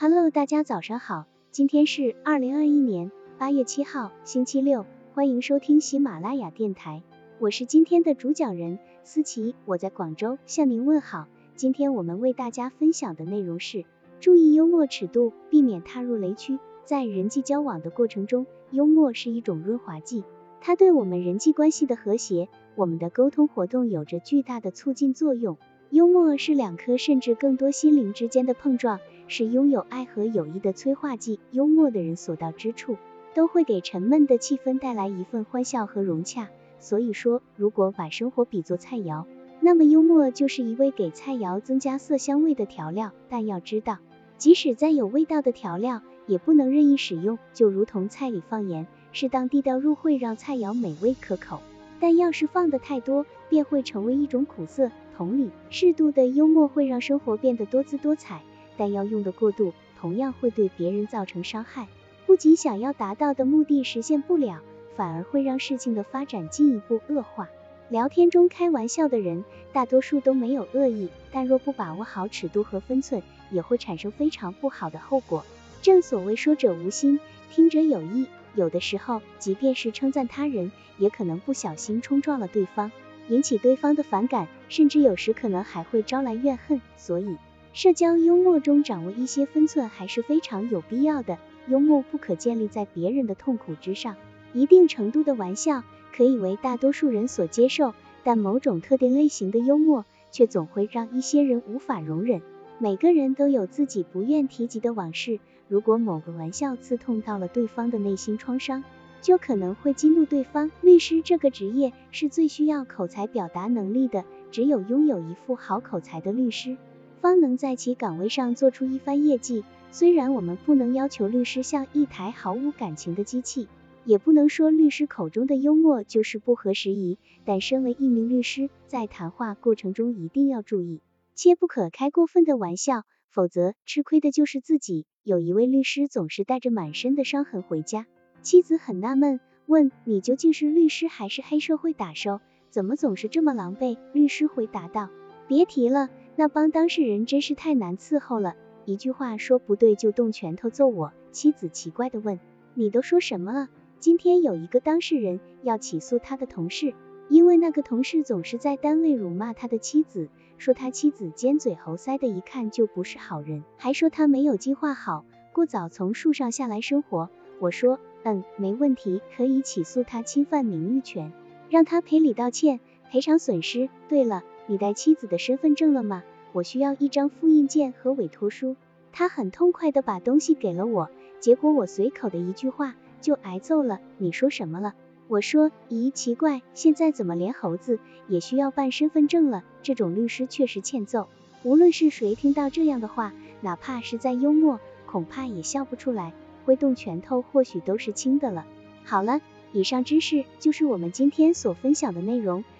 Hello，大家早上好，今天是二零二一年八月七号，星期六，欢迎收听喜马拉雅电台，我是今天的主讲人思琪，我在广州向您问好。今天我们为大家分享的内容是注意幽默尺度，避免踏入雷区。在人际交往的过程中，幽默是一种润滑剂，它对我们人际关系的和谐，我们的沟通活动有着巨大的促进作用。幽默是两颗甚至更多心灵之间的碰撞，是拥有爱和友谊的催化剂。幽默的人所到之处，都会给沉闷的气氛带来一份欢笑和融洽。所以说，如果把生活比作菜肴，那么幽默就是一味给菜肴增加色香味的调料。但要知道，即使再有味道的调料，也不能任意使用。就如同菜里放盐，适当地调入会让菜肴美味可口，但要是放的太多，便会成为一种苦涩。同理，适度的幽默会让生活变得多姿多彩，但要用的过度，同样会对别人造成伤害。不仅想要达到的目的实现不了，反而会让事情的发展进一步恶化。聊天中开玩笑的人，大多数都没有恶意，但若不把握好尺度和分寸，也会产生非常不好的后果。正所谓说者无心，听者有意，有的时候，即便是称赞他人，也可能不小心冲撞了对方。引起对方的反感，甚至有时可能还会招来怨恨。所以，社交幽默中掌握一些分寸还是非常有必要的。幽默不可建立在别人的痛苦之上。一定程度的玩笑可以为大多数人所接受，但某种特定类型的幽默却总会让一些人无法容忍。每个人都有自己不愿提及的往事，如果某个玩笑刺痛到了对方的内心创伤，就可能会激怒对方。律师这个职业是最需要口才表达能力的，只有拥有一副好口才的律师，方能在其岗位上做出一番业绩。虽然我们不能要求律师像一台毫无感情的机器，也不能说律师口中的幽默就是不合时宜，但身为一名律师，在谈话过程中一定要注意，切不可开过分的玩笑，否则吃亏的就是自己。有一位律师总是带着满身的伤痕回家。妻子很纳闷，问：“你究竟是律师还是黑社会打手？怎么总是这么狼狈？”律师回答道：“别提了，那帮当事人真是太难伺候了，一句话说不对就动拳头揍我。”妻子奇怪的问：“你都说什么了？”今天有一个当事人要起诉他的同事，因为那个同事总是在单位辱骂他的妻子，说他妻子尖嘴猴腮的，一看就不是好人，还说他没有计划好过早从树上下来生活。我说。嗯，没问题，可以起诉他侵犯名誉权，让他赔礼道歉，赔偿损失。对了，你带妻子的身份证了吗？我需要一张复印件和委托书。他很痛快的把东西给了我，结果我随口的一句话就挨揍了。你说什么了？我说，咦，奇怪，现在怎么连猴子也需要办身份证了？这种律师确实欠揍。无论是谁听到这样的话，哪怕是再幽默，恐怕也笑不出来。挥动拳头或许都是轻的了。好了，以上知识就是我们今天所分享的内容。